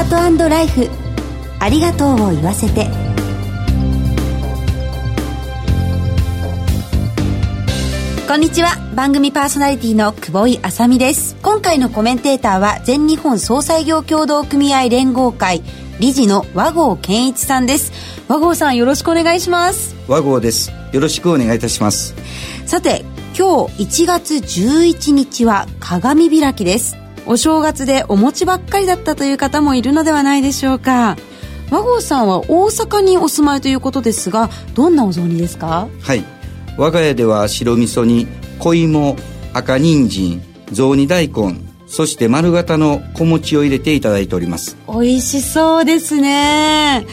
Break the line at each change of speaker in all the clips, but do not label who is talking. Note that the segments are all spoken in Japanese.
ハートライフ。ありがとうを言わせて。こんにちは。番組パーソナリティの久保井あさみです。今回のコメンテーターは全日本総裁業協同組合連合会理事の和合健一さんです。和合さんよろしくお願いします。
和合です。よろしくお願いいたします。
さて今日1月11日は鏡開きですお正月でお餅ばっかりだったという方もいるのではないでしょうか。和合さんは大阪にお住まいということですがどんなお雑煮ですか？
はい。我が家では白味噌に小芋赤人参雑煮大根そして丸型の小餅を入れていただいております。
美味しそうですね。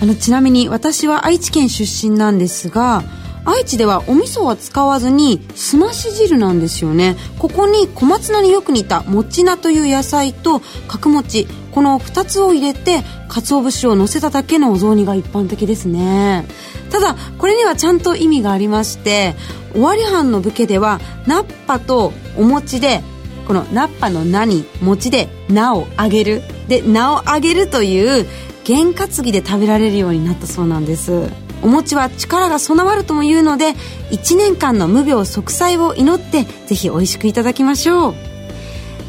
あのちなみに私は愛知県出身なんですが愛知ではお味噌は使わずにすまし汁なんですよね。ここに小松菜によく似たもち菜という野菜と角餅。この2つを入れて鰹節を乗せただけのお雑煮が一般的ですね。ただこれにはちゃんと意味がありまして尾張藩の武家ではナッパとお餅でこのナッパの名に餅で名をあげる。で名をあげるという験担ぎで食べられるようになったそうなんです。お餅は力が備わるとも言うので1年間の無病息災を祈ってぜひ美味しくいただきましょう。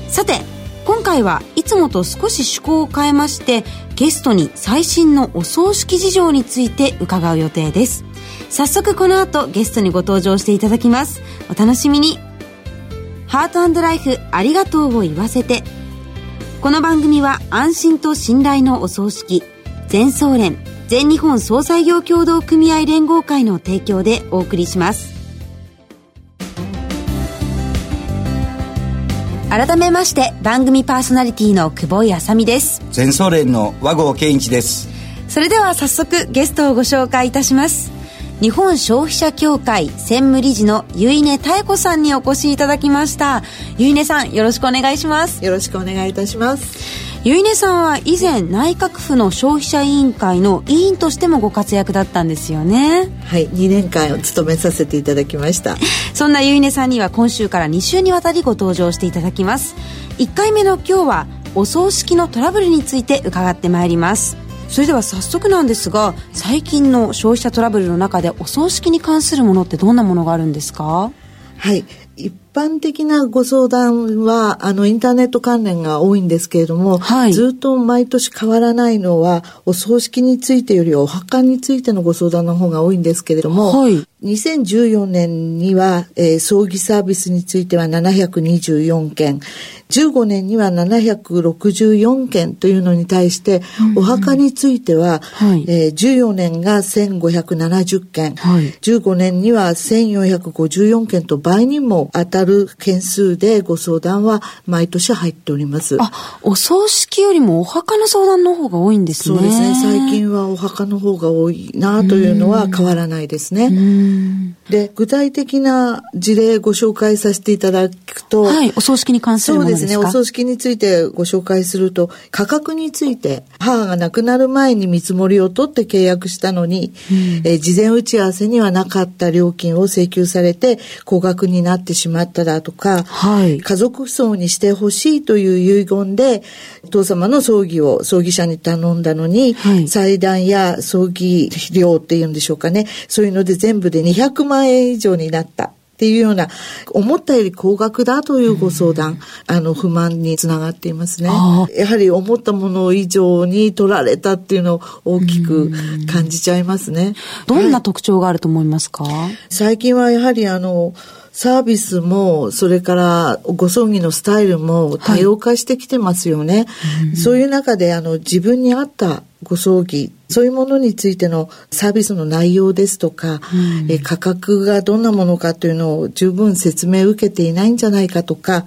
さて今回はいつもと少し趣向を変えましてゲストに最新のお葬式事情について伺う予定です。早速この後ゲストにご登場していただきます。お楽しみに。ハートライフありがとうを言わせて。この番組は安心と信頼のお葬式全総連全日本総裁業協同組合連合会の提供でお送りします。改めまして番組パーソナリティの久保井あさみです。
全総連の和合健一です。
それでは早速ゲストをご紹介いたします。日本消費者協会専務理事のゆいね妙子さんにお越しいただきました。ゆいねさんよろしくお願いします。
よろしくお願いいたします
ゆいねさんは以前内閣府の消費者委員会の委員としてもご活躍だったんですよね。
はい2年間を務めさせていただきました。
そんなゆいねさんには今週から2週にわたりご登場していただきます。1回目の今日はお葬式のトラブルについて伺ってまいります。それでは早速なんですが最近の消費者トラブルの中でお葬式に関するものってどんなものがあるんですか？
はい一般的なご相談は、あの、インターネット関連が多いんですけれども、はい、ずっと毎年変わらないのは、お葬式についてよりお墓についてのご相談の方が多いんですけれども、はい、2014年には、えー、葬儀サービスについては724件、15年には764件というのに対して、お墓については、はい、えー、14年が1570件、はい、15年には1454件と倍にも当たる件数でご相談は毎年入っております。
あ、お葬式よりもお墓の相談の方が多いんですね。
そうですね。最近はお墓の方が多いなというのは変わらないですね。で、具体的な事例ご紹介させていただくと、
はい、お葬式に関するものですか？
そうですね。お葬式についてご紹介すると、価格について、母が亡くなる前に見積もりを取って契約したのに、うん、え事前打ち合わせにはなかった料金を請求されて、高額になってしまっただとか、はい、家族葬にしてほしいという遺言で、お父様の葬儀を葬儀社に頼んだのに、はい、祭壇や葬儀料っていうんでしょうかね、そういうので全部で200万円以上になった。っていうような、思ったより高額だというご相談、あの、不満につながっていますね。やはり思ったもの以上に取られたっていうのを大きく感じちゃいますね。
どんな特徴があると思いますか、はい、
最近はやはりあの、サービスも、それからご葬儀のスタイルも多様化してきてますよね。はい、そういう中で、あの、自分に合ったご葬儀、そういうものについてのサービスの内容ですとか、うん、え価格がどんなものかというのを十分説明を受けていないんじゃないかとか、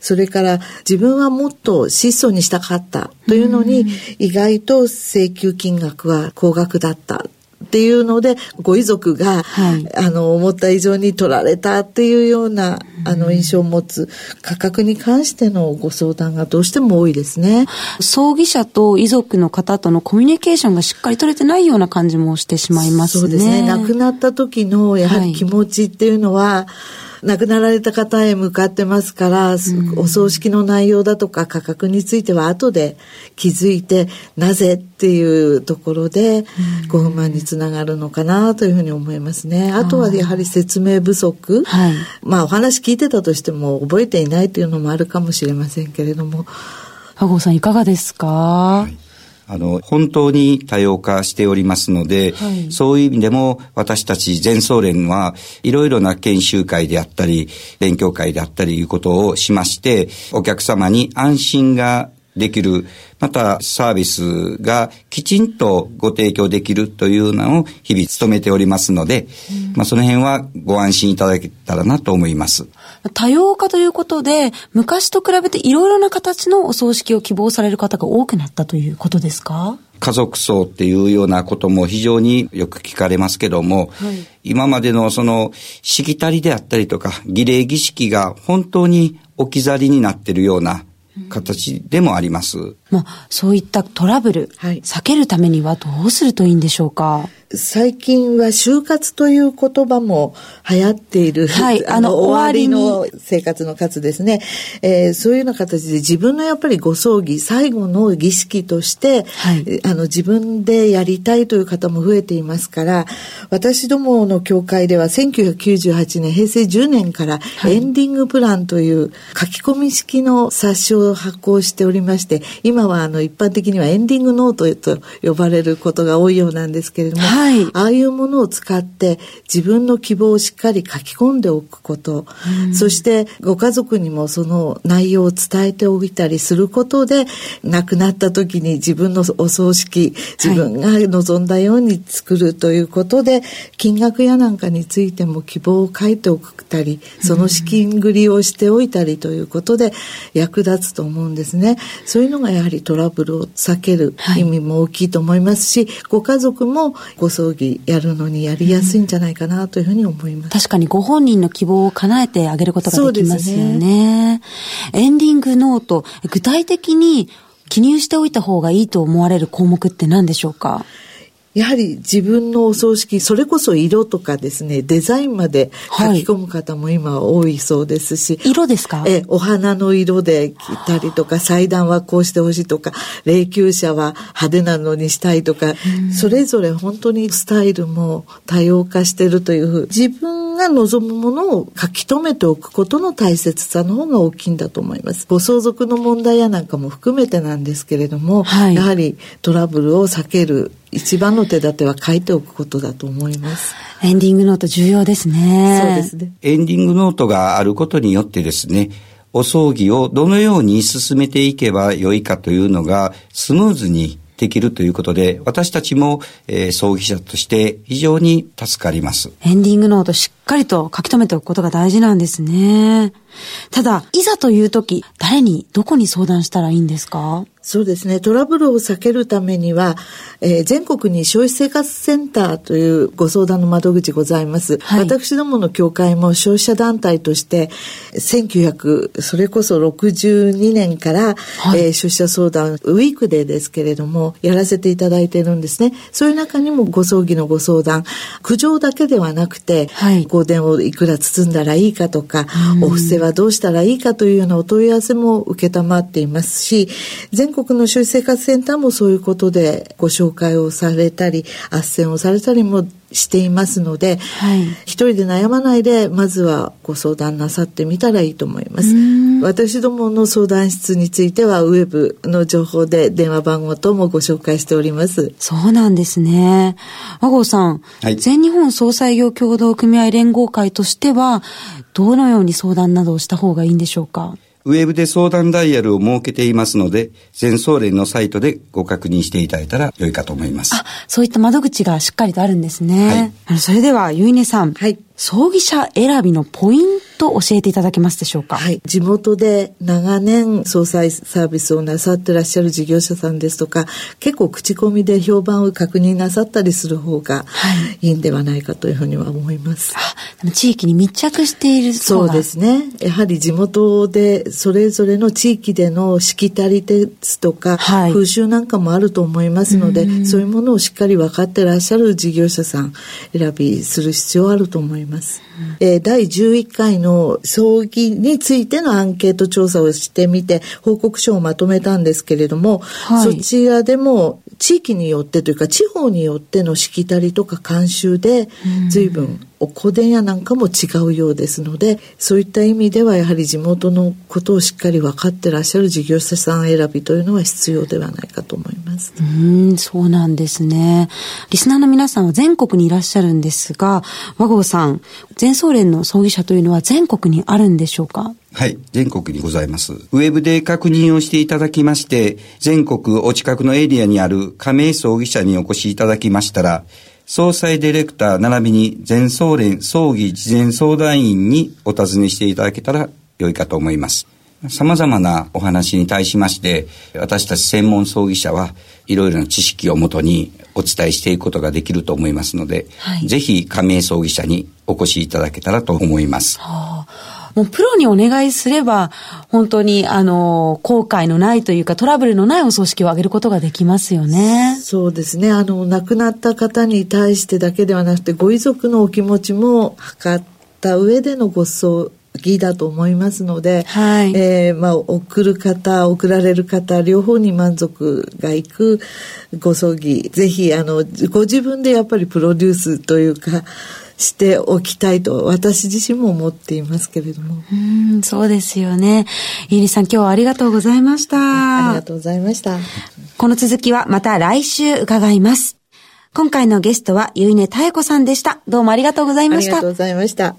それから自分はもっと質素にしたかったというのに、意外と請求金額は高額だったっていうのでご遺族が、はい、あの思った以上に取られたっていうようなあの印象を持つ価格に関してのご相談がどうしても多いですね。
葬儀者と遺族の方とのコミュニケーションがしっかり取れてないような感じもしてしまいますね。
そうですね。亡くなった時のやはり気持ちっていうのは、はい亡くなられた方へ向かってますから、お葬式の内容だとか価格については後で気づいて、なぜっていうところでご不満につながるのかなというふうに思いますね。あとはやはり説明不足。はい、まあお話聞いてたとしても覚えていないというのもあるかもしれませんけれども。
羽郷さんいかがですか、はい
あの、本当に多様化しておりますので、はい、そういう意味でも私たち全総連はいろいろな研修会であったり、勉強会であったりいうことをしまして、お客様に安心ができる、またサービスがきちんとご提供できるというのを日々努めておりますので、うん、まあその辺はご安心いただけたらなと思います。
多様化ということで、昔と比べていろいろな形のお葬式を希望される方が多くなったということですか？
家族葬っていうようなことも非常によく聞かれますけども、はい、今までのそのしきたりであったりとか儀礼儀式が本当に置き去りになっているような形でもあります。
まあ、そういったトラブル、はい、避けるためにはどうするといいんでしょうか？
最近は就活という言葉も流行っている、はい、あの、終わりの生活の活ですね。えー、そういうような形で自分のやっぱりご葬儀、最後の儀式として、はい、あの、自分でやりたいという方も増えていますから、私どもの協会では1998年、平成10年からエンディングプランという書き込み式の冊子を発行しておりまして、今はあの、一般的にはエンディングノートと呼ばれることが多いようなんですけれども、はいはい、ああいうものを使って自分の希望をしっかり書き込んでおくこと、うん、そしてご家族にもその内容を伝えておいたりすることで亡くなった時に自分のお葬式自分が望んだように作るということで、はい、金額やなんかについても希望を書いておくたりその資金繰りをしておいたりということで役立つと思うんですね。そういうのがやはりトラブルを避ける意味も大きいと思いますし、はい、ご家族もごご葬儀やるのにやりやすいんじゃないかなというふうに思います。
確かにご本人の希望を叶えてあげることができますよね。ねエンディングノート、具体的に記入しておいた方がいいと思われる項目って何でしょうか？
やはり自分のお葬式、それこそ色とかですね、デザインまで書き込む方も今多いそうですし。
はい、色ですか？
え、お花の色で着たりとか、祭壇はこうしてほしいとか、霊柩車は派手なのにしたいとか、それぞれ本当にスタイルも多様化してるというふう、自分が望むものを書き留めておくことの大切さの方が大きいんだと思います。ご相続の問題やなんかも含めてなんですけれども、はい、やはりトラブルを避ける一番の手立ては書いておくことだと思います。
エンディングノート重要ですね。
そうですね。
エンディングノートがあることによってですね、お葬儀をどのように進めていけばよいかというのがスムーズにできるということで、私たちも、えー、葬儀者として非常に助かります。
エンディングノートしっかりと書き留めておくことが大事なんですね。ただ、いざという時、誰に、どこに相談したらいいんですか？
そうですね。トラブルを避けるためには、えー、全国に消費生活センターというご相談の窓口ございます。はい、私どもの協会も消費者団体として、1900、それこそ62年から、はい、えー、消費者相談ウィークデーですけれども、やらせていただいているんですね。そういう中にもご葬儀のご相談、苦情だけではなくて、はい、香典をいくら包んだらいいかとか、お布施はどうしたらいいかというようなお問い合わせも受けたまっていますし、全国の消費生活センターもそういうことでご紹介をされたり、斡旋をされたりもしていますので、はい、一人で悩まないでまずはご相談なさってみたらいいと思います。私どもの相談室についてはウェブの情報で電話番号等もご紹介しております。
そうなんですね。和合さん、はい、全日本総裁業協同組合連合会としてはどのように相談などをした方がいいんでしょうか？
ウェブで相談ダイヤルを設けていますので、全総連のサイトでご確認していただいたら良いかと思います。
あ、そういった窓口がしっかりとあるんですね。はい、それでは、ゆいねさん。はい。葬儀者選びのポイント教えていただけますでしょうか？
はい。地元で長年総裁サービスをなさってらっしゃる事業者さんですとか、結構口コミで評判を確認なさったりする方がいいんではないかというふうには思います。は
い、地域に密着している
そうですね。やはり地元でそれぞれの地域でのしきたりですとか、はい、風習なんかもあると思いますので、そういうものをしっかり分かってらっしゃる事業者さん選びする必要あると思います。ます。えー、第11回のの葬儀についてのアンケート調査をしてみて報告書をまとめたんですけれども、はい、そちらでも地域によってというか地方によってのしきたりとか慣習で随分お香典やなんかも違うようですのでそういった意味ではやはり地元のことをしっかり分かってらっしゃる事業者さん選びというのは必要ではないかと思います。
うんそうなんですね。リスナーの皆さんは全国にいらっしゃるんですが和合さん全総連の葬儀社というのは全国にあるんでしょうか？
はい、全国にございます。ウェブで確認をしていただきまして、全国お近くのエリアにある加盟葬儀社にお越しいただきましたら、総裁ディレクター並びに全総連葬儀事前相談員にお尋ねしていただけたら良いかと思います。様々なお話に対しまして、私たち専門葬儀者はいろいろな知識をもとにお伝えしていくことができると思いますので、はい、ぜひ加盟葬儀社にお越しいただけたらと思います。は
あもうプロにお願いすれば、本当に、あの、後悔のないというか、トラブルのないお葬式を挙げることができますよね。
そうですね。あの、亡くなった方に対してだけではなくて、ご遺族のお気持ちも測った上でのご葬儀だと思いますので、はい、えー、まあ、送る方、送られる方、両方に満足がいくご葬儀、ぜひ、あの、ご自分でやっぱりプロデュースというか、しておきたいと私自身も思っていますけれども。
うん、そうですよね。ゆりさん今日はありがとうございました。
ありがとうございました。
この続きはまた来週伺います。今回のゲストはゆいねたえこさんでした。どうもありがとうございました。
ありがとうございました。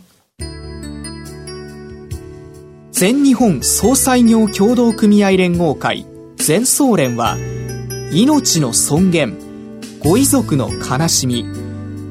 全日本総裁業協同組合連合会全総連は命の尊厳ご遺族の悲しみ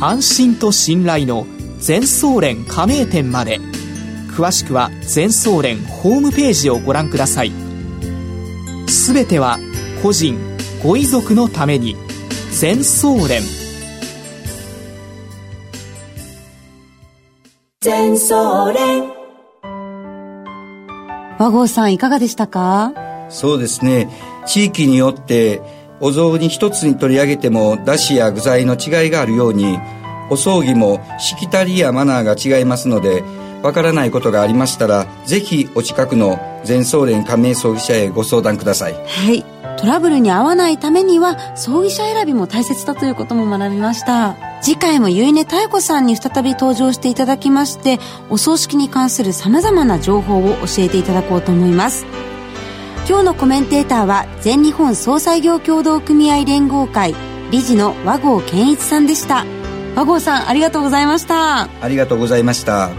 安心と信頼の全総連加盟店まで。詳しくは全総連ホームページをご覧ください。すべては個人ご遺族のために。全総連。
全総連。和合さんいかがでしたか？
そうですね。地域によってお雑煮一つに取り上げてもだしや具材の違いがあるようにお葬儀もしきたりやマナーが違いますのでわからないことがありましたらぜひお近くの全総連加盟葬儀社へご相談ください。
はい。トラブルに遭わないためには葬儀社選びも大切だということも学びました。次回もゆいねたえこさんに再び登場していただきましてお葬式に関するさまざまな情報を教えていただこうと思います。今日のコメンテーターは全日本総裁業協同組合連合会理事の和合健一さんでした。和合さんありがとうございました。
ありがとうございました。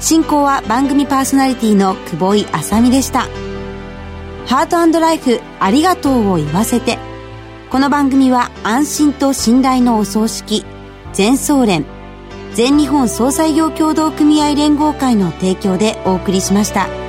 進行は番組パーソナリティの久保井あさみでした。ハートライフありがとうを言わせて。この番組は安心と信頼のお葬式全総連全日本総裁業協同組合連合会の提供でお送りしました。